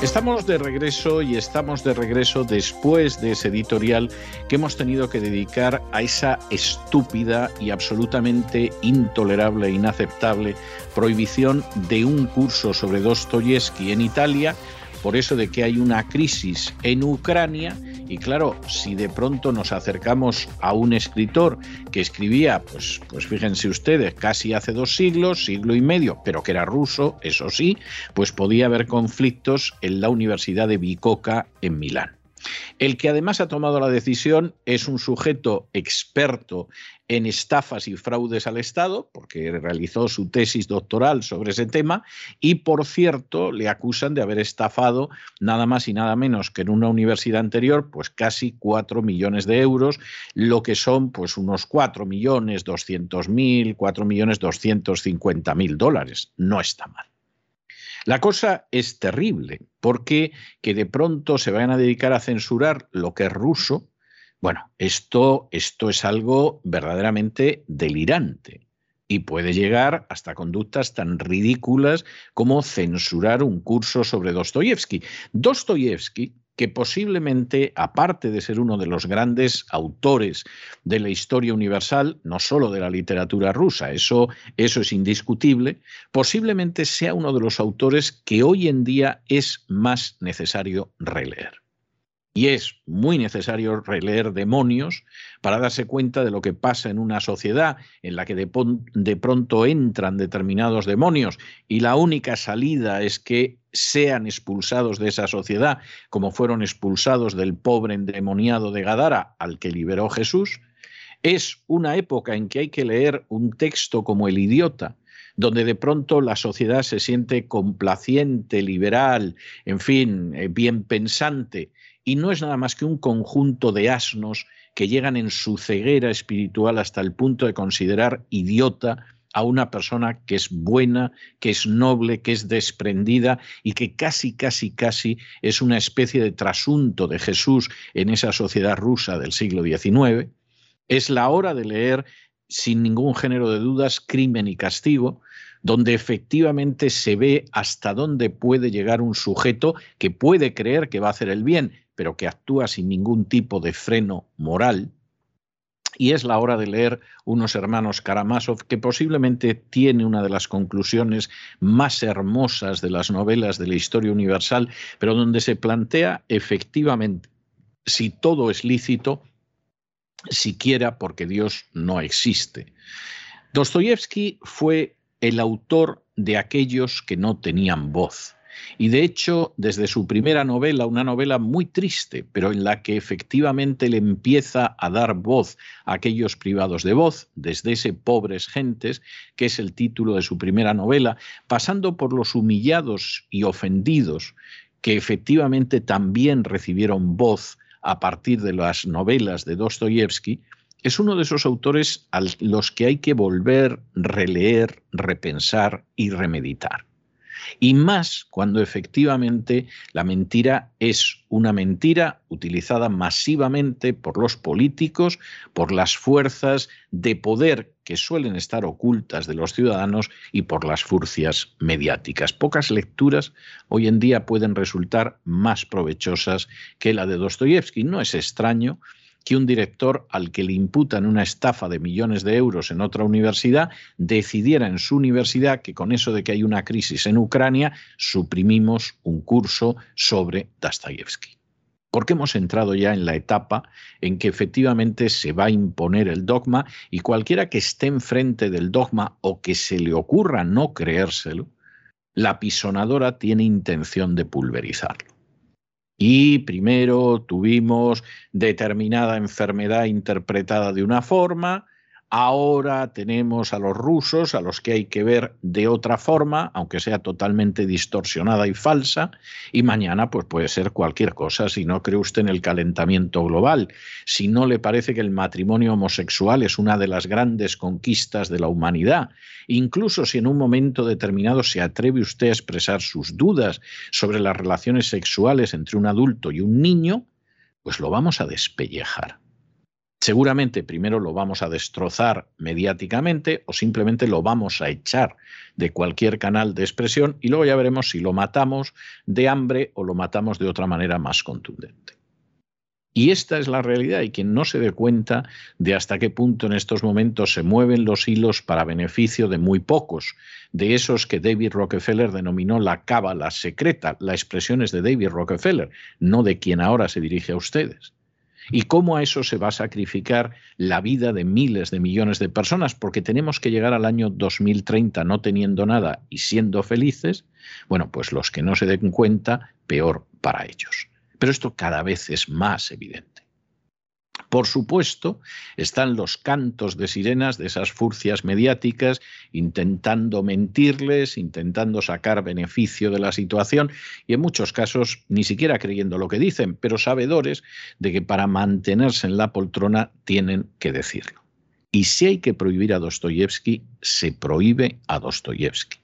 Estamos de regreso y estamos de regreso después de ese editorial que hemos tenido que dedicar a esa estúpida y absolutamente intolerable e inaceptable prohibición de un curso sobre Dostoyevsky en Italia por eso de que hay una crisis en Ucrania y claro, si de pronto nos acercamos a un escritor que escribía, pues, pues fíjense ustedes, casi hace dos siglos, siglo y medio, pero que era ruso, eso sí, pues podía haber conflictos en la Universidad de Bicocca en Milán. El que además ha tomado la decisión es un sujeto experto en estafas y fraudes al Estado, porque realizó su tesis doctoral sobre ese tema, y por cierto le acusan de haber estafado nada más y nada menos que en una universidad anterior, pues casi 4 millones de euros, lo que son pues unos 4 millones 200 mil, 4 millones 250 mil dólares. No está mal. La cosa es terrible, porque que de pronto se vayan a dedicar a censurar lo que es ruso, bueno, esto, esto es algo verdaderamente delirante y puede llegar hasta conductas tan ridículas como censurar un curso sobre Dostoyevsky. Dostoyevsky que posiblemente, aparte de ser uno de los grandes autores de la historia universal, no solo de la literatura rusa, eso, eso es indiscutible, posiblemente sea uno de los autores que hoy en día es más necesario releer. Y es muy necesario releer Demonios para darse cuenta de lo que pasa en una sociedad en la que de, de, pronto entran determinados demonios y la única salida es que sean expulsados de esa sociedad, como fueron expulsados del pobre endemoniado de Gadara al que liberó Jesús. Es una época en que hay que leer un texto como El idiota, donde de pronto la sociedad se siente complaciente, liberal, en fin, eh, bien pensante, y no es nada más que un conjunto de asnos que llegan en su ceguera espiritual hasta el punto de considerar idiota a una persona que es buena, que es noble, que es desprendida y que casi, casi, casi es una especie de trasunto de Jesús en esa sociedad rusa del siglo XIX. Es la hora de leer sin ningún género de dudas Crimen y Castigo, donde efectivamente se ve hasta dónde puede llegar un sujeto que puede creer que va a hacer el bien, pero que actúa sin ningún tipo de freno moral. Y es la hora de leer unos hermanos Karamazov, que posiblemente tiene una de las conclusiones más hermosas de las novelas de la historia universal, pero donde se plantea efectivamente si todo es lícito, siquiera porque Dios no existe. Dostoyevsky fue el autor de aquellos que no tenían voz. Y de hecho, desde su primera novela, una novela muy triste, pero en la que efectivamente le empieza a dar voz a aquellos privados de voz, desde ese Pobres Gentes, que es el título de su primera novela, pasando por los humillados y ofendidos, que efectivamente también recibieron voz a partir de las novelas de Dostoyevsky, es uno de esos autores a los que hay que volver, releer, repensar y remeditar. Y más cuando efectivamente la mentira es una mentira utilizada masivamente por los políticos, por las fuerzas de poder que suelen estar ocultas de los ciudadanos y por las furcias mediáticas. Pocas lecturas hoy en día pueden resultar más provechosas que la de Dostoyevsky. No es extraño que un director al que le imputan una estafa de millones de euros en otra universidad decidiera en su universidad que con eso de que hay una crisis en Ucrania suprimimos un curso sobre Dostoyevsky. Porque hemos entrado ya en la etapa en que efectivamente se va a imponer el dogma y cualquiera que esté enfrente del dogma o que se le ocurra no creérselo, la pisonadora tiene intención de pulverizarlo. Y primero tuvimos determinada enfermedad interpretada de una forma, Ahora tenemos a los rusos, a los que hay que ver de otra forma, aunque sea totalmente distorsionada y falsa, y mañana pues puede ser cualquier cosa si no cree usted en el calentamiento global, si no le parece que el matrimonio homosexual es una de las grandes conquistas de la humanidad, incluso si en un momento determinado se atreve usted a expresar sus dudas sobre las relaciones sexuales entre un adulto y un niño, pues lo vamos a despellejar. Seguramente primero lo vamos a destrozar mediáticamente o simplemente lo vamos a echar de cualquier canal de expresión y luego ya veremos si lo matamos de hambre o lo matamos de otra manera más contundente. Y esta es la realidad y quien no se dé cuenta de hasta qué punto en estos momentos se mueven los hilos para beneficio de muy pocos, de esos que David Rockefeller denominó la cábala secreta, la expresión es de David Rockefeller, no de quien ahora se dirige a ustedes y cómo a eso se va a sacrificar la vida de miles de millones de personas, porque tenemos que llegar al año 2030 no teniendo nada y siendo felices, bueno, pues los que no se den cuenta, peor para ellos. Pero esto cada vez es más evidente. Por supuesto, están los cantos de sirenas de esas furcias mediáticas intentando mentirles, intentando sacar beneficio de la situación y en muchos casos ni siquiera creyendo lo que dicen, pero sabedores de que para mantenerse en la poltrona tienen que decirlo. Y si hay que prohibir a Dostoyevsky, se prohíbe a Dostoyevsky.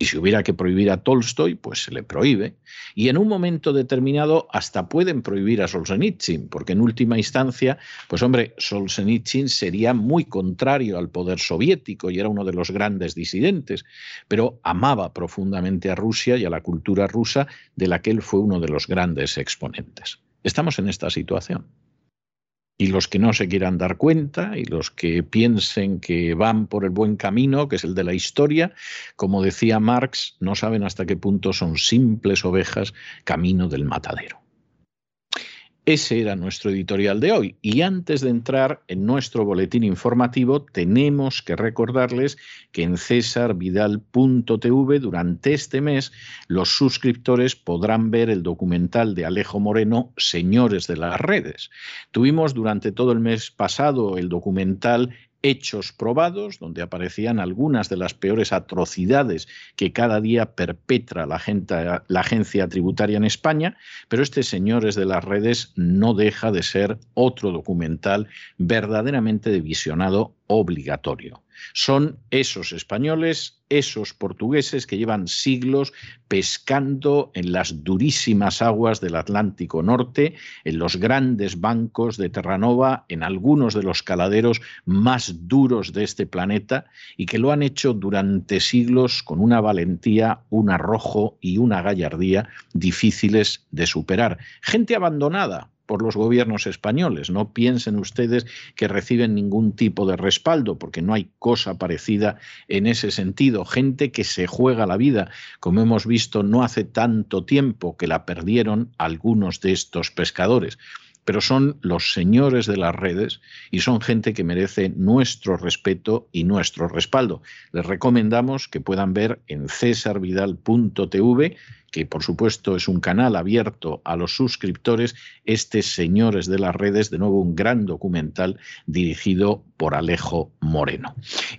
Y si hubiera que prohibir a Tolstoy, pues se le prohíbe. Y en un momento determinado hasta pueden prohibir a Solzhenitsyn, porque en última instancia, pues hombre, Solzhenitsyn sería muy contrario al poder soviético y era uno de los grandes disidentes, pero amaba profundamente a Rusia y a la cultura rusa, de la que él fue uno de los grandes exponentes. Estamos en esta situación. Y los que no se quieran dar cuenta y los que piensen que van por el buen camino, que es el de la historia, como decía Marx, no saben hasta qué punto son simples ovejas camino del matadero. Ese era nuestro editorial de hoy. Y antes de entrar en nuestro boletín informativo, tenemos que recordarles que en cesarvidal.tv durante este mes los suscriptores podrán ver el documental de Alejo Moreno, Señores de las Redes. Tuvimos durante todo el mes pasado el documental hechos probados, donde aparecían algunas de las peores atrocidades que cada día perpetra la, agencia tributaria en España, pero este Señores de las Redes no deja de ser otro documental verdaderamente de visionado obligatorio. Son esos españoles, esos portugueses que llevan siglos pescando en las durísimas aguas del Atlántico Norte, en los grandes bancos de Terranova, en algunos de los caladeros más duros de este planeta, y que lo han hecho durante siglos con una valentía, un arrojo y una gallardía difíciles de superar. Gente abandonada, por los gobiernos españoles. No piensen ustedes que reciben ningún tipo de respaldo, porque no hay cosa parecida en ese sentido. Gente que se juega la vida, como hemos visto no hace tanto tiempo que la perdieron algunos de estos pescadores pero son los señores de las redes y son gente que merece nuestro respeto y nuestro respaldo. Les recomendamos que puedan ver en cesarvidal.tv que por supuesto es un canal abierto a los suscriptores, este Señores de las Redes, de nuevo un gran documental dirigido por Alejo Moreno.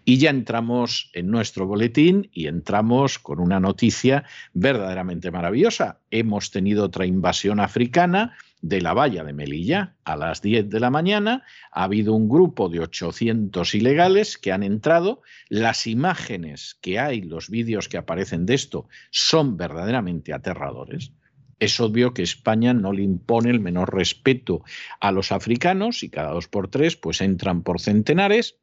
Y ya entramos en nuestro boletín y entramos con una noticia verdaderamente maravillosa. Hemos tenido otra invasión africana de la valla de Melilla a las 10 de la mañana. Ha habido un grupo de 800 ilegales que han entrado. Las imágenes que hay, los vídeos que aparecen de esto, son verdaderamente aterradores. Es obvio que España no le impone el menor respeto a los africanos y cada dos por tres pues entran por centenares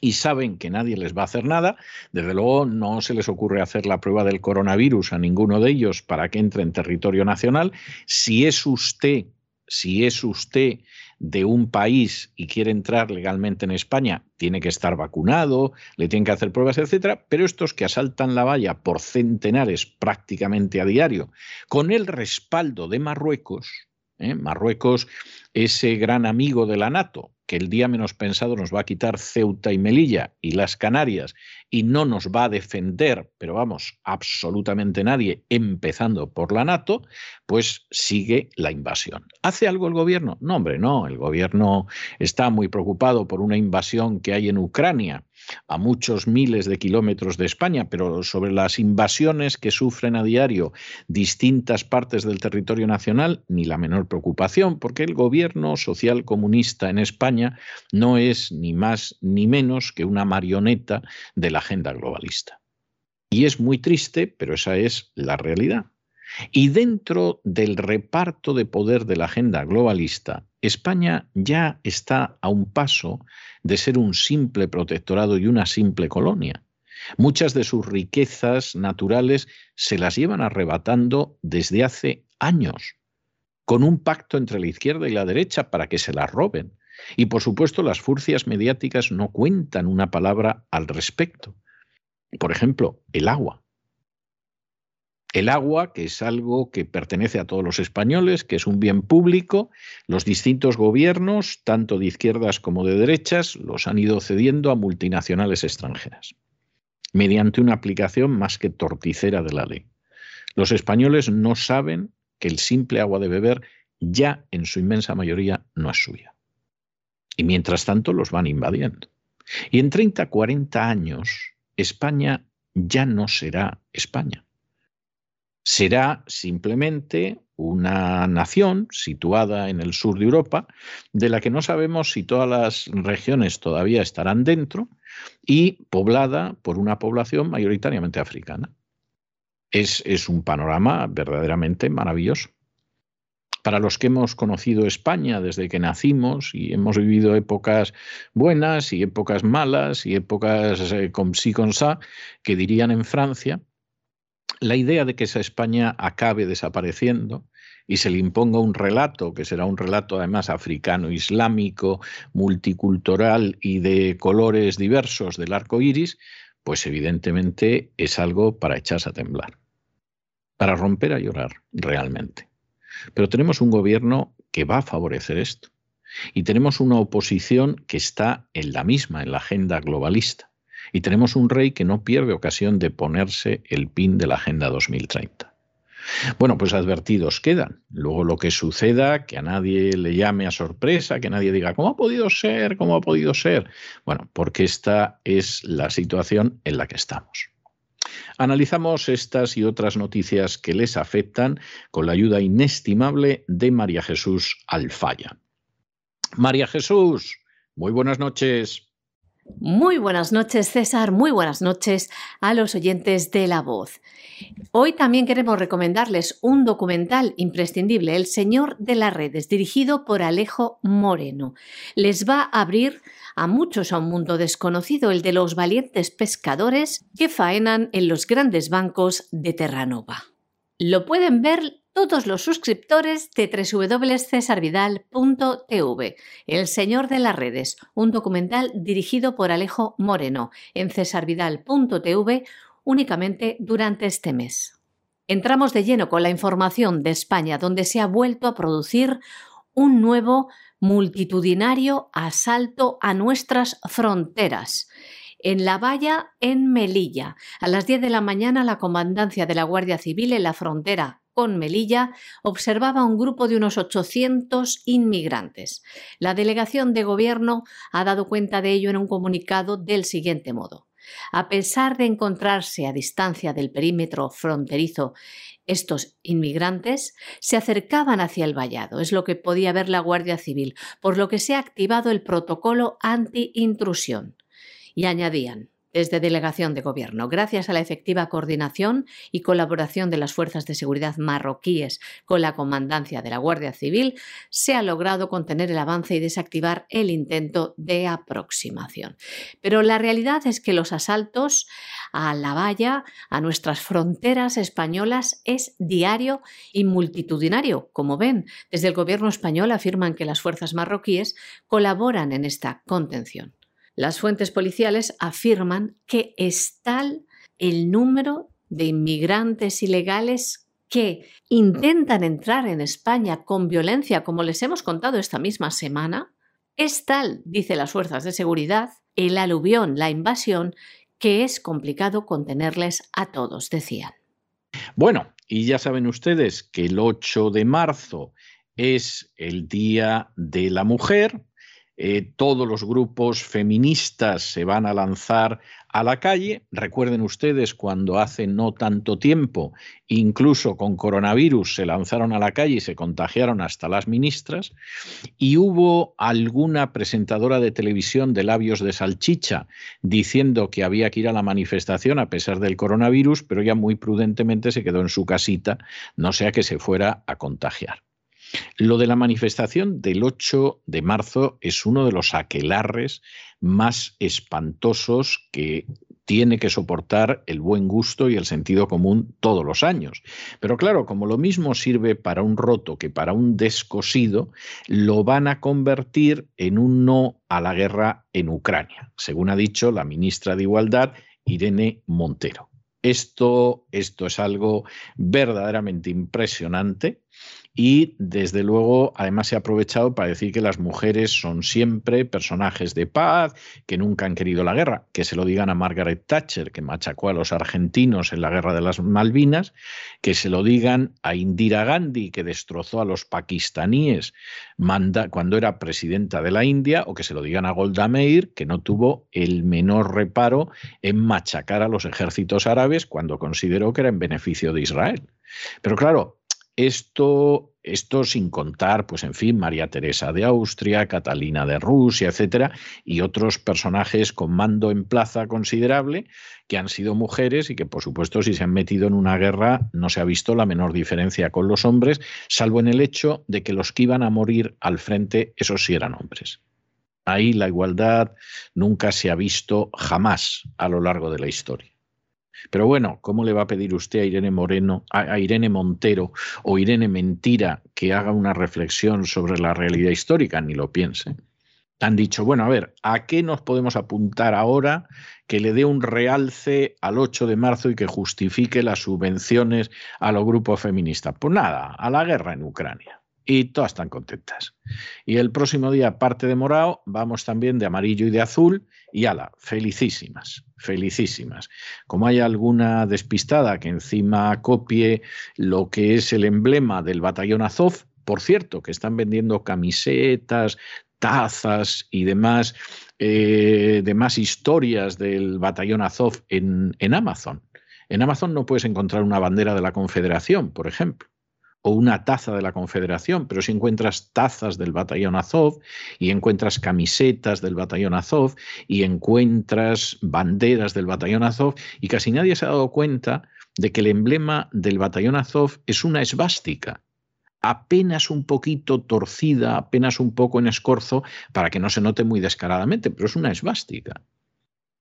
y saben que nadie les va a hacer nada, desde luego no se les ocurre hacer la prueba del coronavirus a ninguno de ellos para que entre en territorio nacional. Si es usted, si es usted de un país y quiere entrar legalmente en España, tiene que estar vacunado, le tienen que hacer pruebas, etcétera, pero estos que asaltan la valla por centenares prácticamente a diario, con el respaldo de Marruecos, ¿eh? Marruecos, ese gran amigo de la NATO, que el día menos pensado nos va a quitar Ceuta y Melilla y las Canarias y no nos va a defender, pero vamos, absolutamente nadie, empezando por la NATO, pues sigue la invasión. ¿Hace algo el gobierno? No, hombre, no, el gobierno está muy preocupado por una invasión que hay en Ucrania a muchos miles de kilómetros de España, pero sobre las invasiones que sufren a diario distintas partes del territorio nacional, ni la menor preocupación, porque el gobierno social comunista en España no es ni más ni menos que una marioneta de la agenda globalista. Y es muy triste, pero esa es la realidad. Y dentro del reparto de poder de la agenda globalista, España ya está a un paso de ser un simple protectorado y una simple colonia. Muchas de sus riquezas naturales se las llevan arrebatando desde hace años, con un pacto entre la izquierda y la derecha para que se las roben. Y por supuesto las furcias mediáticas no cuentan una palabra al respecto. Por ejemplo, el agua. El agua, que es algo que pertenece a todos los españoles, que es un bien público, los distintos gobiernos, tanto de izquierdas como de derechas, los han ido cediendo a multinacionales extranjeras, mediante una aplicación más que torticera de la ley. Los españoles no saben que el simple agua de beber ya en su inmensa mayoría no es suya. Y mientras tanto los van invadiendo. Y en 30, 40 años, España ya no será España será simplemente una nación situada en el sur de Europa, de la que no sabemos si todas las regiones todavía estarán dentro y poblada por una población mayoritariamente africana. Es, es un panorama verdaderamente maravilloso. Para los que hemos conocido España desde que nacimos y hemos vivido épocas buenas y épocas malas y épocas eh, con sí con sa, que dirían en Francia, la idea de que esa España acabe desapareciendo y se le imponga un relato, que será un relato además africano, islámico, multicultural y de colores diversos del arco iris, pues evidentemente es algo para echarse a temblar, para romper a llorar realmente. Pero tenemos un gobierno que va a favorecer esto y tenemos una oposición que está en la misma, en la agenda globalista. Y tenemos un rey que no pierde ocasión de ponerse el pin de la Agenda 2030. Bueno, pues advertidos quedan. Luego lo que suceda, que a nadie le llame a sorpresa, que nadie diga, ¿cómo ha podido ser? ¿Cómo ha podido ser? Bueno, porque esta es la situación en la que estamos. Analizamos estas y otras noticias que les afectan con la ayuda inestimable de María Jesús Alfaya. María Jesús, muy buenas noches. Muy buenas noches, César. Muy buenas noches a los oyentes de La Voz. Hoy también queremos recomendarles un documental imprescindible, El Señor de las Redes, dirigido por Alejo Moreno. Les va a abrir a muchos a un mundo desconocido, el de los valientes pescadores que faenan en los grandes bancos de Terranova. Lo pueden ver todos los suscriptores de www.cesarvidal.tv. El Señor de las Redes, un documental dirigido por Alejo Moreno en cesarvidal.tv únicamente durante este mes. Entramos de lleno con la información de España, donde se ha vuelto a producir un nuevo multitudinario asalto a nuestras fronteras en La Valla, en Melilla. A las 10 de la mañana, la comandancia de la Guardia Civil en la frontera con Melilla observaba un grupo de unos 800 inmigrantes. La delegación de gobierno ha dado cuenta de ello en un comunicado del siguiente modo. A pesar de encontrarse a distancia del perímetro fronterizo, estos inmigrantes se acercaban hacia el vallado, es lo que podía ver la Guardia Civil, por lo que se ha activado el protocolo anti-intrusión. Y añadían, desde Delegación de Gobierno. Gracias a la efectiva coordinación y colaboración de las fuerzas de seguridad marroquíes con la comandancia de la Guardia Civil, se ha logrado contener el avance y desactivar el intento de aproximación. Pero la realidad es que los asaltos a la valla, a nuestras fronteras españolas, es diario y multitudinario. Como ven, desde el Gobierno español afirman que las fuerzas marroquíes colaboran en esta contención. Las fuentes policiales afirman que es tal el número de inmigrantes ilegales que intentan entrar en España con violencia, como les hemos contado esta misma semana, Es tal, dice las fuerzas de seguridad, el aluvión, la invasión, que es complicado contenerles a todos, decían. Bueno, y ya saben ustedes que el 8 de marzo es el Día de la Mujer. Eh, todos los grupos feministas se van a lanzar a la calle. Recuerden ustedes cuando hace no tanto tiempo, incluso con coronavirus, se lanzaron a la calle y se contagiaron hasta las ministras. Y hubo alguna presentadora de televisión de labios de salchicha diciendo que había que ir a la manifestación a pesar del coronavirus, pero ya muy prudentemente se quedó en su casita, no sea que se fuera a contagiar. Lo de la manifestación del 8 de marzo es uno de los aquelarres más espantosos que tiene que soportar el buen gusto y el sentido común todos los años. Pero claro, como lo mismo sirve para un roto que para un descosido, lo van a convertir en un no a la guerra en Ucrania, según ha dicho la ministra de Igualdad, Irene Montero. Esto, esto es algo verdaderamente impresionante y desde luego, además se ha aprovechado para decir que las mujeres son siempre personajes de paz, que nunca han querido la guerra. Que se lo digan a Margaret Thatcher, que machacó a los argentinos en la guerra de las Malvinas, que se lo digan a Indira Gandhi, que destrozó a los pakistaníes cuando era presidenta de la India, o que se lo digan a Golda Meir, que no tuvo el menor reparo en machacar a los ejércitos árabes cuando consideró que era en beneficio de Israel. Pero claro, esto, esto sin contar, pues en fin, María Teresa de Austria, Catalina de Rusia, etcétera, y otros personajes con mando en plaza considerable que han sido mujeres y que, por supuesto, si se han metido en una guerra, no se ha visto la menor diferencia con los hombres, salvo en el hecho de que los que iban a morir al frente, esos sí eran hombres. Ahí la igualdad nunca se ha visto jamás a lo largo de la historia. Pero bueno, ¿cómo le va a pedir usted a Irene Moreno, a, Irene Montero o Irene Mentira que haga una reflexión sobre la realidad histórica? Ni lo piense. Han dicho, bueno, a ver, ¿a qué nos podemos apuntar ahora que le dé un realce al 8 de marzo y que justifique las subvenciones a los grupos feministas? Pues nada, a la guerra en Ucrania y todas están contentas. Y el próximo día, parte de morado, vamos también de amarillo y de azul, y ala, felicísimas, felicísimas. Como hay alguna despistada que encima copie lo que es el emblema del batallón Azov, por cierto, que están vendiendo camisetas, tazas y demás, eh, historias del batallón Azov en, en Amazon. En Amazon no puedes encontrar una bandera de la Confederación, por ejemplo o una taza de la Confederación, pero si encuentras tazas del batallón Azov y encuentras camisetas del batallón Azov y encuentras banderas del batallón Azov y casi nadie se ha dado cuenta de que el emblema del batallón Azov es una esvástica apenas un poquito torcida, apenas un poco en escorzo, para que no se note muy descaradamente, pero es una esvástica.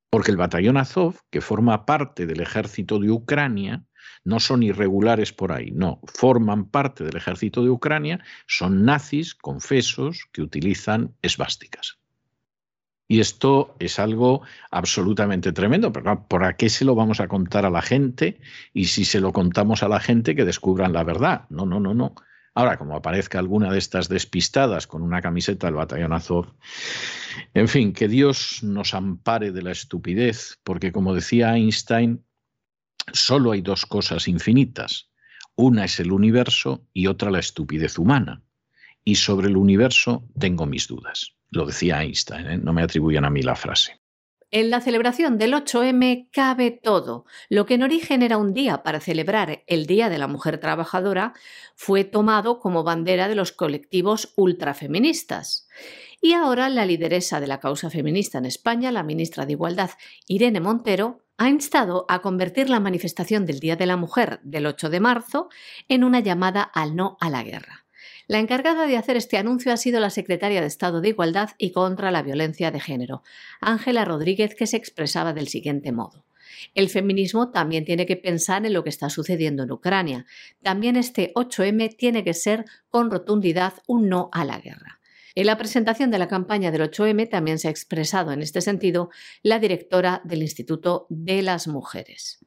Porque el batallón Azov, que forma parte del ejército de Ucrania, no son irregulares por ahí, no, forman parte del ejército de Ucrania, son nazis confesos que utilizan esvásticas. Y esto es algo absolutamente tremendo, pero ¿por qué se lo vamos a contar a la gente? Y si se lo contamos a la gente, que descubran la verdad. No, no, no, no. Ahora, como aparezca alguna de estas despistadas con una camiseta del batallón Azov, en fin, que Dios nos ampare de la estupidez, porque como decía Einstein, solo hay dos cosas infinitas. Una es el universo y otra la estupidez humana. Y sobre el universo tengo mis dudas. Lo decía Einstein, ¿eh? no me atribuyan a mí la frase. En la celebración del 8M cabe todo. Lo que en origen era un día para celebrar el Día de la Mujer Trabajadora fue tomado como bandera de los colectivos ultrafeministas. Y ahora la lideresa de la causa feminista en España, la ministra de Igualdad, Irene Montero, ha instado a convertir la manifestación del Día de la Mujer del 8 de marzo en una llamada al no a la guerra. La encargada de hacer este anuncio ha sido la secretaria de Estado de Igualdad y contra la Violencia de Género, Ángela Rodríguez, que se expresaba del siguiente modo. El feminismo también tiene que pensar en lo que está sucediendo en Ucrania. También este 8M tiene que ser con rotundidad un no a la guerra. En la presentación de la campaña del 8M también se ha expresado en este sentido la directora del Instituto de las Mujeres.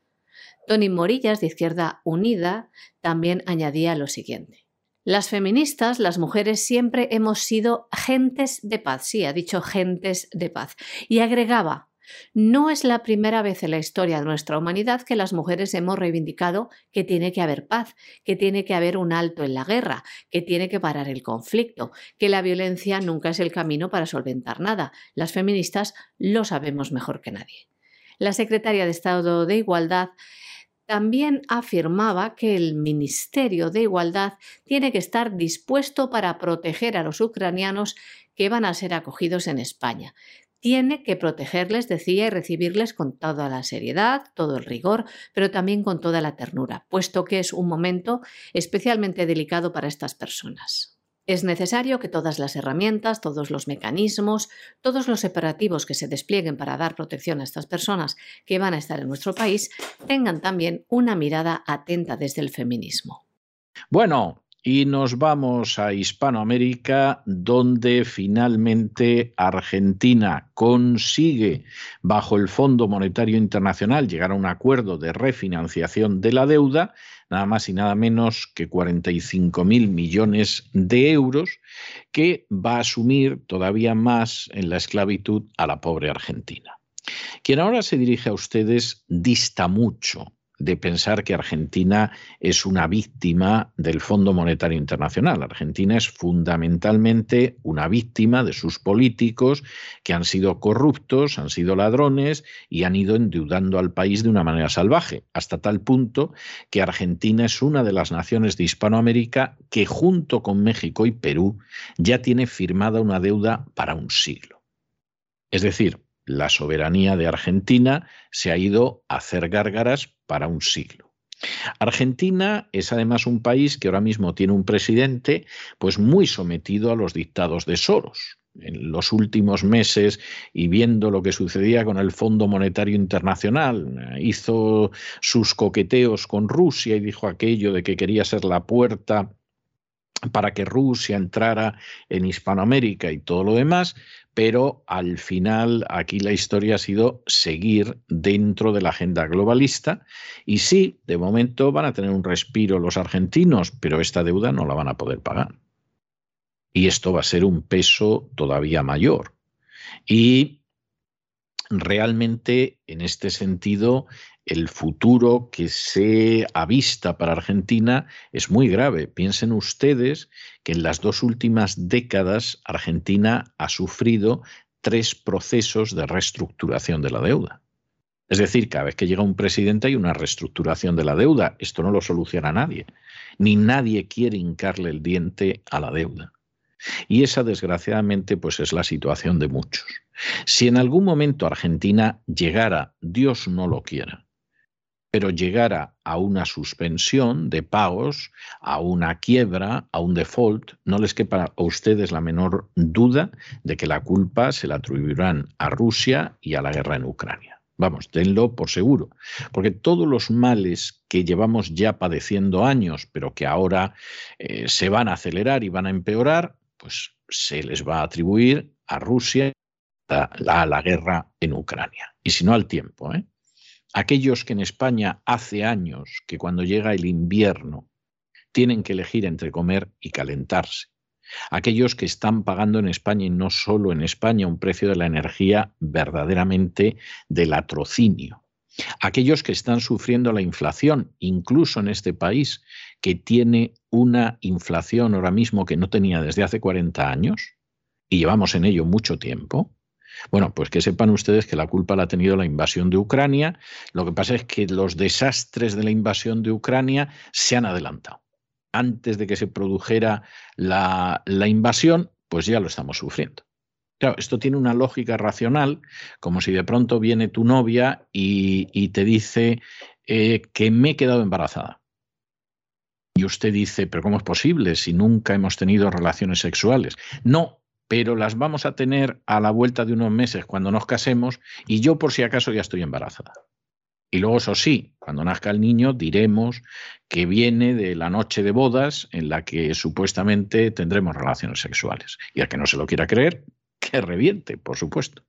Tony Morillas, de Izquierda Unida, también añadía lo siguiente. Las feministas, las mujeres, siempre hemos sido gentes de paz. Sí, ha dicho gentes de paz. Y agregaba, no es la primera vez en la historia de nuestra humanidad que las mujeres hemos reivindicado que tiene que haber paz, que tiene que haber un alto en la guerra, que tiene que parar el conflicto, que la violencia nunca es el camino para solventar nada. Las feministas lo sabemos mejor que nadie. La secretaria de Estado de Igualdad también afirmaba que el Ministerio de Igualdad tiene que estar dispuesto para proteger a los ucranianos que van a ser acogidos en España. Tiene que protegerles, decía, y recibirles con toda la seriedad, todo el rigor, pero también con toda la ternura, puesto que es un momento especialmente delicado para estas personas. Es necesario que todas las herramientas, todos los mecanismos, todos los operativos que se desplieguen para dar protección a estas personas que van a estar en nuestro país tengan también una mirada atenta desde el feminismo. Bueno, y nos vamos a Hispanoamérica, donde finalmente Argentina consigue, bajo el Fondo Monetario Internacional, llegar a un acuerdo de refinanciación de la deuda nada más y nada menos que 45 mil millones de euros, que va a asumir todavía más en la esclavitud a la pobre Argentina. Quien ahora se dirige a ustedes dista mucho de pensar que Argentina es una víctima del Fondo Monetario Internacional. Argentina es fundamentalmente una víctima de sus políticos que han sido corruptos, han sido ladrones y han ido endeudando al país de una manera salvaje, hasta tal punto que Argentina es una de las naciones de Hispanoamérica que junto con México y Perú ya tiene firmada una deuda para un siglo. Es decir, la soberanía de Argentina se ha ido a hacer gárgaras para un siglo. Argentina es además un país que ahora mismo tiene un presidente pues muy sometido a los dictados de Soros. En los últimos meses y viendo lo que sucedía con el Fondo Monetario Internacional, hizo sus coqueteos con Rusia y dijo aquello de que quería ser la puerta para que Rusia entrara en Hispanoamérica y todo lo demás, pero al final aquí la historia ha sido seguir dentro de la agenda globalista y sí, de momento van a tener un respiro los argentinos, pero esta deuda no la van a poder pagar. Y esto va a ser un peso todavía mayor. Y realmente en este sentido el futuro que se avista para Argentina es muy grave. Piensen ustedes que en las dos últimas décadas Argentina ha sufrido tres procesos de reestructuración de la deuda. Es decir, cada vez que llega un presidente hay una reestructuración de la deuda. Esto no lo soluciona nadie. Ni nadie quiere hincarle el diente a la deuda. Y esa, desgraciadamente, pues es la situación de muchos. Si en algún momento Argentina llegara, Dios no lo quiera, pero llegara a una suspensión de pagos, a una quiebra, a un default, no les quepa a ustedes la menor duda de que la culpa se la atribuirán a Rusia y a la guerra en Ucrania. Vamos, tenlo por seguro, porque todos los males que llevamos ya padeciendo años, pero que ahora eh, se van a acelerar y van a empeorar, pues se les va a atribuir a Rusia a la, a la guerra en Ucrania. Y si no al tiempo, ¿eh? Aquellos que en España hace años que cuando llega el invierno tienen que elegir entre comer y calentarse, aquellos que están pagando en España y no solo en España un precio de la energía verdaderamente de latrocinio, aquellos que están sufriendo la inflación, incluso en este país que tiene una inflación ahora mismo que no tenía desde hace 40 años, y llevamos en ello mucho tiempo, bueno, pues que sepan ustedes que la culpa la ha tenido la invasión de Ucrania. Lo que pasa es que los desastres de la invasión de Ucrania se han adelantado. Antes de que se produjera la, invasión, pues ya lo estamos sufriendo. Claro, esto tiene una lógica racional, como si de pronto viene tu novia y, te dice eh, que me he quedado embarazada. Y usted dice, pero ¿cómo es posible si nunca hemos tenido relaciones sexuales? No, pero las vamos a tener a la vuelta de unos meses cuando nos casemos y yo por si acaso ya estoy embarazada. Y luego, eso sí, cuando nazca el niño diremos que viene de la noche de bodas en la que supuestamente tendremos relaciones sexuales. Y al que no se lo quiera creer, que reviente, por supuesto.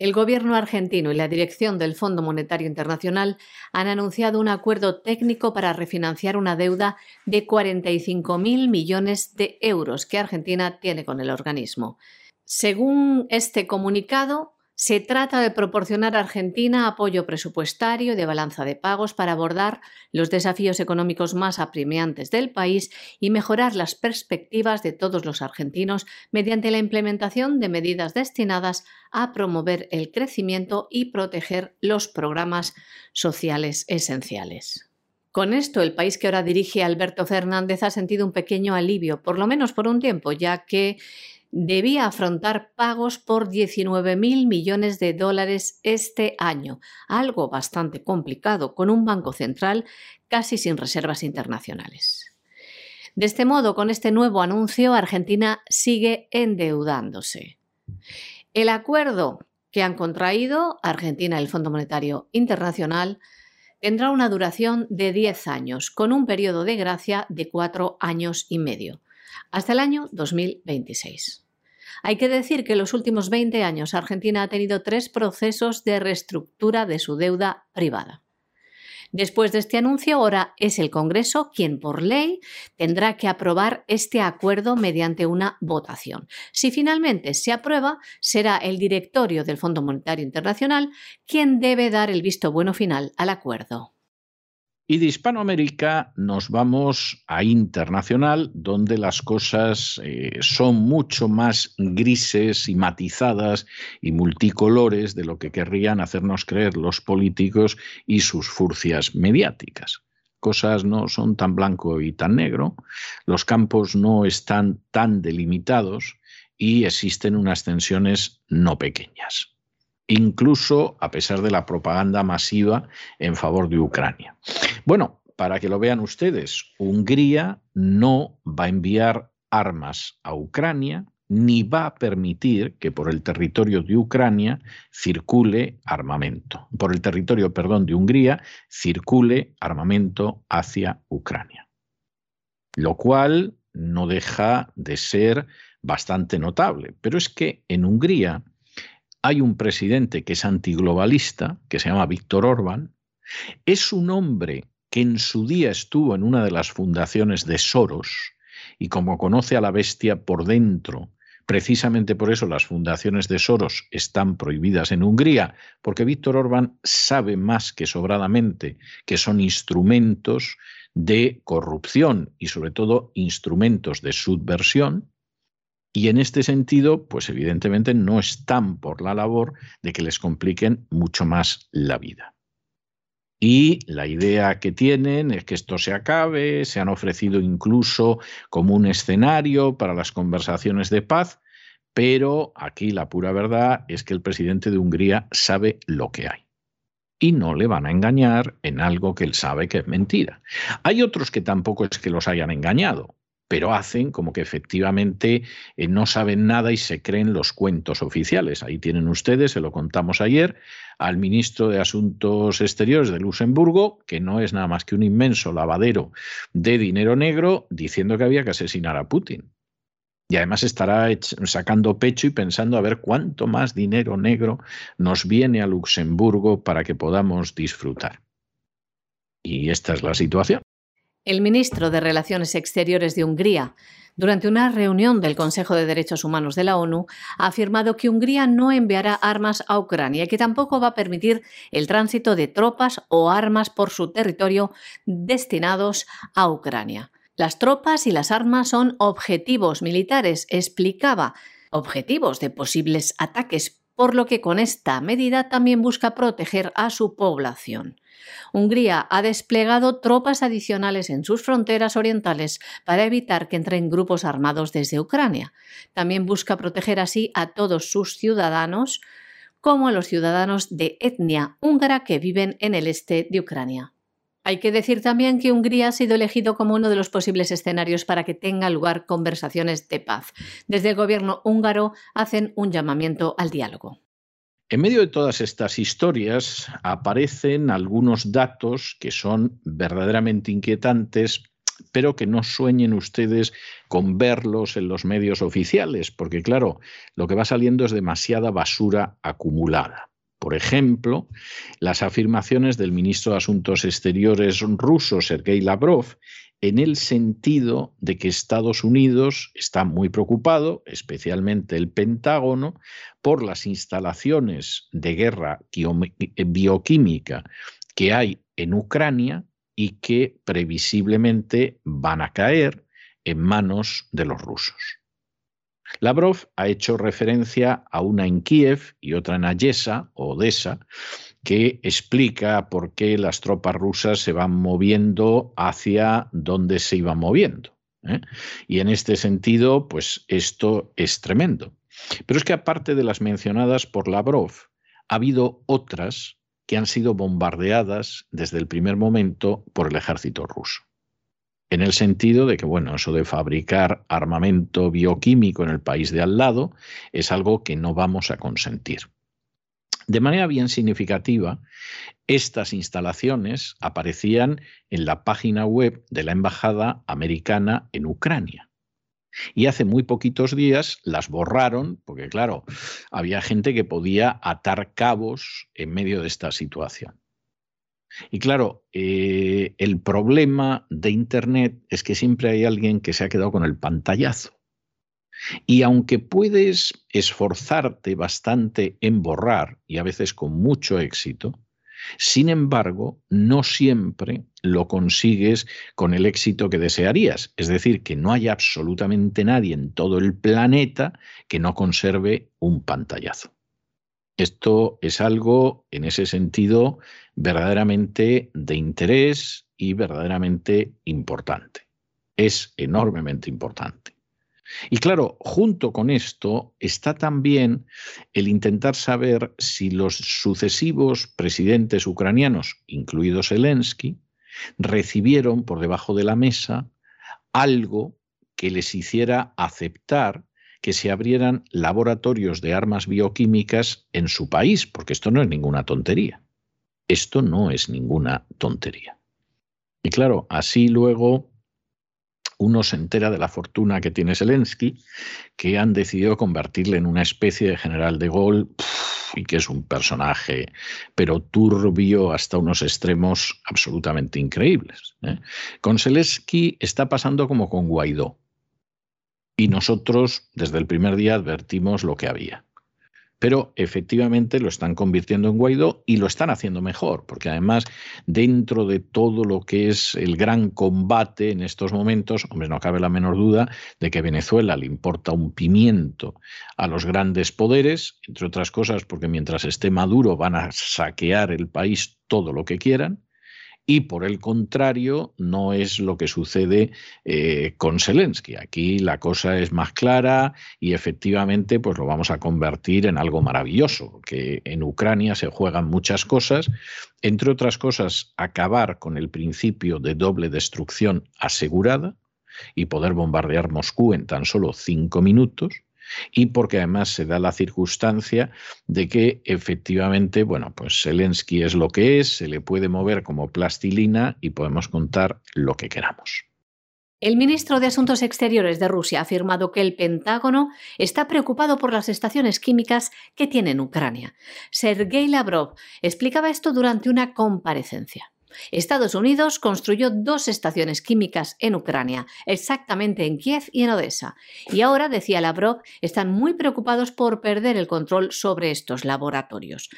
El gobierno argentino y la dirección del Fondo Monetario Internacional han anunciado un acuerdo técnico para refinanciar una deuda de 45.000 millones de euros que Argentina tiene con el organismo. Según este comunicado, se trata de proporcionar a Argentina apoyo presupuestario de balanza de pagos para abordar los desafíos económicos más apremiantes del país y mejorar las perspectivas de todos los argentinos mediante la implementación de medidas destinadas a promover el crecimiento y proteger los programas sociales esenciales. Con esto, el país que ahora dirige Alberto Fernández ha sentido un pequeño alivio, por lo menos por un tiempo, ya que debía afrontar pagos por 19.000 millones de dólares este año, algo bastante complicado con un banco central casi sin reservas internacionales. De este modo, con este nuevo anuncio, Argentina sigue endeudándose. El acuerdo que han contraído Argentina y el Fondo Monetario Internacional tendrá una duración de 10 años, con un periodo de gracia de 4 años y medio, hasta el año 2026. Hay que decir que en los últimos 20 años Argentina ha tenido tres procesos de reestructura de su deuda privada. Después de este anuncio, ahora es el Congreso quien por ley tendrá que aprobar este acuerdo mediante una votación. Si finalmente se aprueba, será el directorio del Fondo Monetario Internacional quien debe dar el visto bueno final al acuerdo. Y de Hispanoamérica nos vamos a internacional, donde las cosas eh, son mucho más grises y matizadas y multicolores de lo que querrían hacernos creer los políticos y sus furcias mediáticas. Cosas no son tan blanco y tan negro, los campos no están tan delimitados y existen unas tensiones no pequeñas incluso a pesar de la propaganda masiva en favor de Ucrania. Bueno, para que lo vean ustedes, Hungría no va a enviar armas a Ucrania ni va a permitir que por el territorio de Ucrania circule armamento. Por el territorio, perdón, de Hungría circule armamento hacia Ucrania. Lo cual no deja de ser bastante notable. Pero es que en Hungría hay un presidente que es antiglobalista, que se llama Víctor Orbán, es un hombre que en su día estuvo en una de las fundaciones de Soros y como conoce a la bestia por dentro, precisamente por eso las fundaciones de Soros están prohibidas en Hungría, porque Víctor Orbán sabe más que sobradamente que son instrumentos de corrupción y sobre todo instrumentos de subversión, y en este sentido, pues evidentemente no están por la labor de que les compliquen mucho más la vida. Y la idea que tienen es que esto se acabe, se han ofrecido incluso como un escenario para las conversaciones de paz, pero aquí la pura verdad es que el presidente de Hungría sabe lo que hay. Y no le van a engañar en algo que él sabe que es mentira. Hay otros que tampoco es que los hayan engañado pero hacen como que efectivamente eh, no saben nada y se creen los cuentos oficiales. Ahí tienen ustedes, se lo contamos ayer, al ministro de Asuntos Exteriores de Luxemburgo, que no es nada más que un inmenso lavadero de dinero negro, diciendo que había que asesinar a Putin. Y además estará sacando pecho y pensando a ver cuánto más dinero negro nos viene a Luxemburgo para que podamos disfrutar. Y esta es la situación. El ministro de Relaciones Exteriores de Hungría, durante una reunión del Consejo de Derechos Humanos de la ONU, ha afirmado que Hungría no enviará armas a Ucrania y que tampoco va a permitir el tránsito de tropas o armas por su territorio destinados a Ucrania. Las tropas y las armas son objetivos militares, explicaba, objetivos de posibles ataques, por lo que con esta medida también busca proteger a su población. Hungría ha desplegado tropas adicionales en sus fronteras orientales para evitar que entren grupos armados desde Ucrania. También busca proteger así a todos sus ciudadanos, como a los ciudadanos de etnia húngara que viven en el este de Ucrania. Hay que decir también que Hungría ha sido elegido como uno de los posibles escenarios para que tenga lugar conversaciones de paz. Desde el gobierno húngaro hacen un llamamiento al diálogo. En medio de todas estas historias aparecen algunos datos que son verdaderamente inquietantes pero que no sueñen ustedes con verlos en los medios oficiales, porque claro, lo que va saliendo es demasiada basura acumulada. Por ejemplo, las afirmaciones del ministro de Asuntos Exteriores ruso, Sergei Lavrov, en el sentido de que Estados Unidos está muy preocupado, especialmente el Pentágono, por las instalaciones de guerra bioquímica que hay en Ucrania y que previsiblemente van a caer en manos de los rusos. Lavrov ha hecho referencia a una en Kiev y otra en Ayesa o Odessa, que explica por qué las tropas rusas se van moviendo hacia donde se iban moviendo. ¿eh? Y en este sentido, pues esto es tremendo. Pero es que aparte de las mencionadas por Lavrov, ha habido otras que han sido bombardeadas desde el primer momento por el ejército ruso. En el sentido de que, bueno, eso de fabricar armamento bioquímico en el país de al lado es algo que no vamos a consentir. De manera bien significativa, estas instalaciones aparecían en la página web de la Embajada Americana en Ucrania. Y hace muy poquitos días las borraron, porque claro, había gente que podía atar cabos en medio de esta situación. Y claro, eh, el problema de Internet es que siempre hay alguien que se ha quedado con el pantallazo. Y aunque puedes esforzarte bastante en borrar, y a veces con mucho éxito, sin embargo, no siempre lo consigues con el éxito que desearías. Es decir, que no hay absolutamente nadie en todo el planeta que no conserve un pantallazo. Esto es algo, en ese sentido, verdaderamente de interés y verdaderamente importante. Es enormemente importante. Y claro, junto con esto está también el intentar saber si los sucesivos presidentes ucranianos, incluido Zelensky, recibieron por debajo de la mesa algo que les hiciera aceptar que se abrieran laboratorios de armas bioquímicas en su país, porque esto no es ninguna tontería. Esto no es ninguna tontería. Y claro, así luego uno se entera de la fortuna que tiene Zelensky, que han decidido convertirle en una especie de general de Gaulle y que es un personaje, pero turbio hasta unos extremos absolutamente increíbles. ¿eh? Con Zelensky está pasando como con Guaidó. Y nosotros desde el primer día advertimos lo que había pero efectivamente lo están convirtiendo en Guaidó y lo están haciendo mejor, porque además dentro de todo lo que es el gran combate en estos momentos, hombre, no cabe la menor duda de que Venezuela le importa un pimiento a los grandes poderes, entre otras cosas porque mientras esté Maduro van a saquear el país todo lo que quieran, y por el contrario no es lo que sucede eh, con Zelensky. Aquí la cosa es más clara y efectivamente pues lo vamos a convertir en algo maravilloso, que en Ucrania se juegan muchas cosas, entre otras cosas acabar con el principio de doble destrucción asegurada y poder bombardear Moscú en tan solo cinco minutos y porque además se da la circunstancia de que efectivamente, bueno, pues Zelensky es lo que es, se le puede mover como plastilina y podemos contar lo que queramos. El ministro de Asuntos Exteriores de Rusia ha afirmado que el Pentágono está preocupado por las estaciones químicas que tiene en Ucrania. Sergei Lavrov explicaba esto durante una comparecencia. Estados Unidos construyó dos estaciones químicas en Ucrania, exactamente en Kiev y en Odessa. Y ahora, decía Lavrov, están muy preocupados por perder el control sobre estos laboratorios.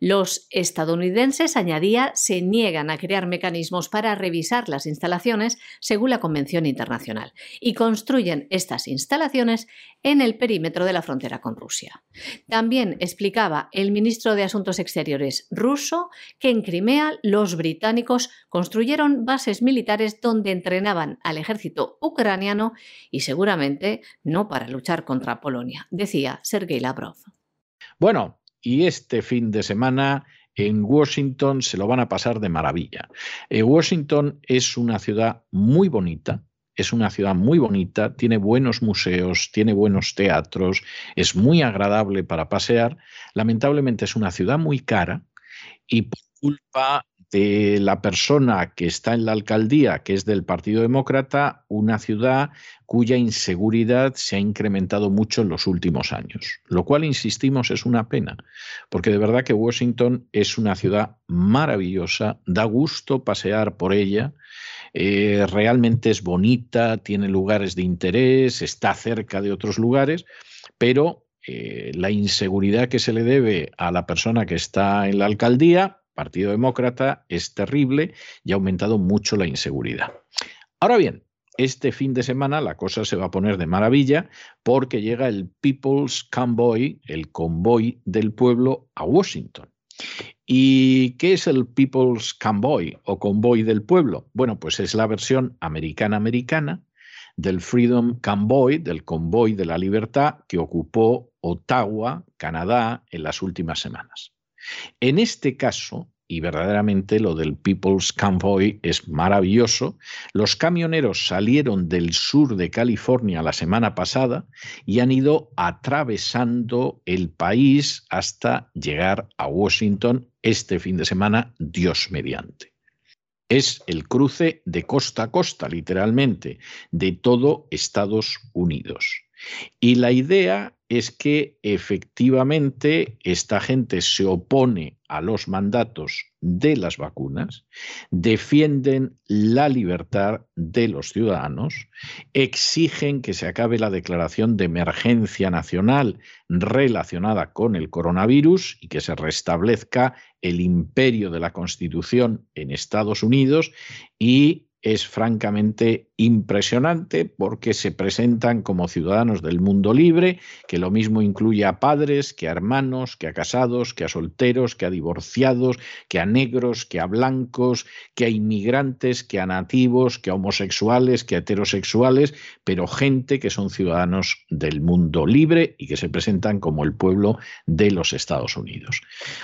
Los estadounidenses, añadía, se niegan a crear mecanismos para revisar las instalaciones según la Convención Internacional y construyen estas instalaciones en el perímetro de la frontera con Rusia. También explicaba el ministro de Asuntos Exteriores ruso que en Crimea los británicos construyeron bases militares donde entrenaban al ejército ucraniano y seguramente no para luchar contra Polonia, decía Sergei Lavrov. Bueno, y este fin de semana en Washington se lo van a pasar de maravilla. Eh, Washington es una ciudad muy bonita, es una ciudad muy bonita, tiene buenos museos, tiene buenos teatros, es muy agradable para pasear. Lamentablemente es una ciudad muy cara y por culpa de la persona que está en la alcaldía, que es del Partido Demócrata, una ciudad cuya inseguridad se ha incrementado mucho en los últimos años. Lo cual, insistimos, es una pena, porque de verdad que Washington es una ciudad maravillosa, da gusto pasear por ella, eh, realmente es bonita, tiene lugares de interés, está cerca de otros lugares, pero eh, la inseguridad que se le debe a la persona que está en la alcaldía, Partido Demócrata, es terrible y ha aumentado mucho la inseguridad. Ahora bien, este fin de semana la cosa se va a poner de maravilla porque llega el People's Convoy, el convoy del pueblo, a Washington. ¿Y qué es el People's Convoy o convoy del pueblo? Bueno, pues es la versión americana-americana del Freedom Convoy, del convoy de la libertad que ocupó Ottawa, Canadá, en las últimas semanas. En este caso, y verdaderamente lo del People's Convoy es maravilloso. Los camioneros salieron del sur de California la semana pasada y han ido atravesando el país hasta llegar a Washington este fin de semana, Dios mediante. Es el cruce de costa a costa, literalmente, de todo Estados Unidos. Y la idea es que efectivamente esta gente se opone a los mandatos de las vacunas, defienden la libertad de los ciudadanos, exigen que se acabe la declaración de emergencia nacional relacionada con el coronavirus y que se restablezca el imperio de la Constitución en Estados Unidos y es francamente impresionante porque se presentan como ciudadanos del mundo libre, que lo mismo incluye a padres, que a hermanos, que a casados, que a solteros, que a divorciados, que a negros, que a blancos, que a inmigrantes, que a nativos, que a homosexuales, que a heterosexuales, pero gente que son ciudadanos del mundo libre y que se presentan como el pueblo de los Estados Unidos.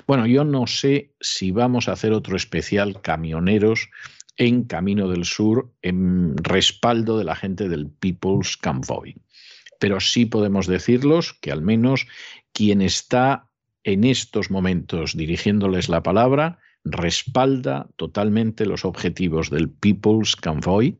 Bueno, yo no sé si vamos a hacer otro especial camioneros en Camino del Sur en respaldo de la gente del People's Convoy. Pero sí podemos decirlos que al menos quien está en estos momentos dirigiéndoles la palabra respalda totalmente los objetivos del People's Convoy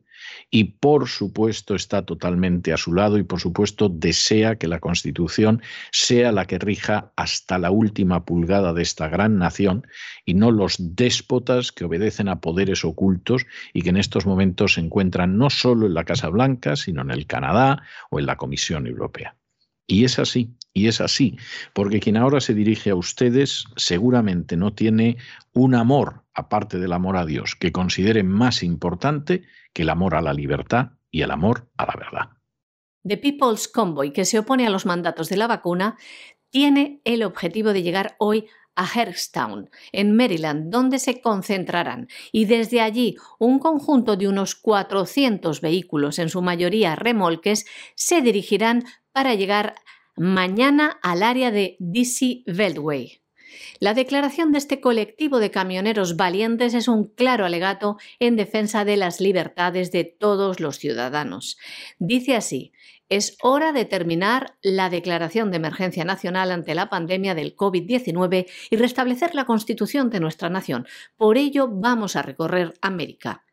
y por supuesto está totalmente a su lado y por supuesto desea que la Constitución sea la que rija hasta la última pulgada de esta gran nación y no los déspotas que obedecen a poderes ocultos y que en estos momentos se encuentran no solo en la Casa Blanca, sino en el Canadá o en la Comisión Europea. Y es así, y es así, porque quien ahora se dirige a ustedes seguramente no tiene un amor, aparte del amor a Dios, que considere más importante que el amor a la libertad y el amor a la verdad. The People's Convoy, que se opone a los mandatos de la vacuna, tiene el objetivo de llegar hoy a Herstown, en Maryland, donde se concentrarán, y desde allí un conjunto de unos 400 vehículos, en su mayoría remolques, se dirigirán para llegar mañana al área de DC Beltway. La declaración de este colectivo de camioneros valientes es un claro alegato en defensa de las libertades de todos los ciudadanos. Dice así, es hora de terminar la declaración de emergencia nacional ante la pandemia del COVID-19 y restablecer la constitución de nuestra nación. Por ello vamos a recorrer América.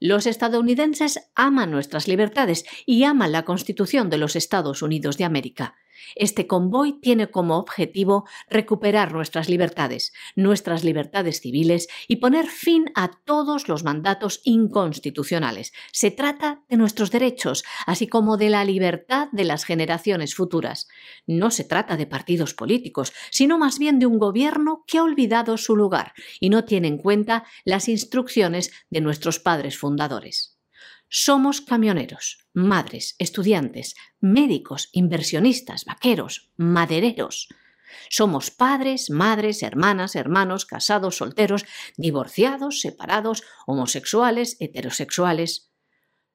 Los estadounidenses aman nuestras libertades y aman la Constitución de los Estados Unidos de América. Este convoy tiene como objetivo recuperar nuestras libertades, nuestras libertades civiles y poner fin a todos los mandatos inconstitucionales. Se trata de nuestros derechos, así como de la libertad de las generaciones futuras. No se trata de partidos políticos, sino más bien de un gobierno que ha olvidado su lugar y no tiene en cuenta las instrucciones de nuestros padres fundadores. Somos camioneros, madres, estudiantes, médicos, inversionistas, vaqueros, madereros. Somos padres, madres, hermanas, hermanos, casados, solteros, divorciados, separados, homosexuales, heterosexuales.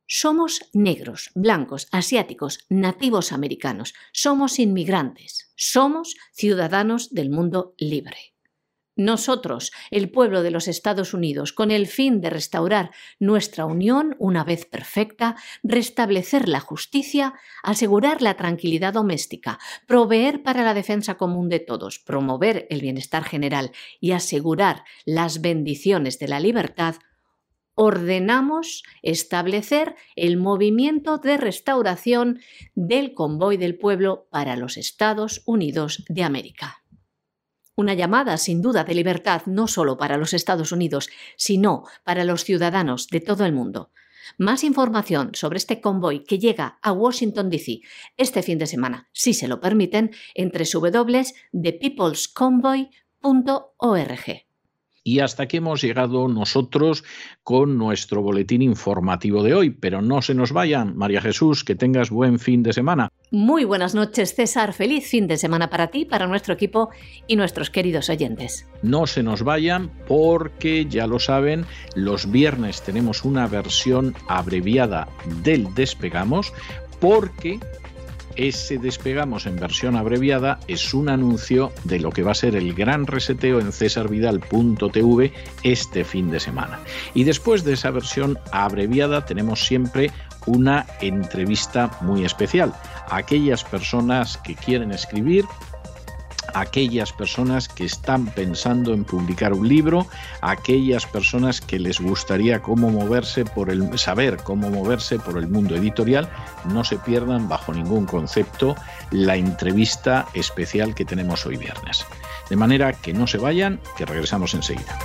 Somos negros, blancos, asiáticos, nativos americanos. Somos inmigrantes. Somos ciudadanos del mundo libre. Nosotros, el pueblo de los Estados Unidos, con el fin de restaurar nuestra unión una vez perfecta, restablecer la justicia, asegurar la tranquilidad doméstica, proveer para la defensa común de todos, promover el bienestar general y asegurar las bendiciones de la libertad, ordenamos establecer el movimiento de restauración del convoy del pueblo para los Estados Unidos de América. Una llamada sin duda de libertad no solo para los Estados Unidos, sino para los ciudadanos de todo el mundo. Más información sobre este convoy que llega a Washington, D.C. este fin de semana, si se lo permiten, entre www.thepeoplesconvoy.org. Y hasta aquí hemos llegado nosotros con nuestro boletín informativo de hoy. Pero no se nos vayan, María Jesús, que tengas buen fin de semana. Muy buenas noches, César. Feliz fin de semana para ti, para nuestro equipo y nuestros queridos oyentes. No se nos vayan porque, ya lo saben, los viernes tenemos una versión abreviada del Despegamos porque ese despegamos en versión abreviada es un anuncio de lo que va a ser el gran reseteo en cesarvidal.tv este fin de semana. Y después de esa versión abreviada tenemos siempre una entrevista muy especial. Aquellas personas que quieren escribir aquellas personas que están pensando en publicar un libro, aquellas personas que les gustaría cómo moverse por el saber cómo moverse por el mundo editorial, no se pierdan bajo ningún concepto la entrevista especial que tenemos hoy viernes. De manera que no se vayan, que regresamos enseguida.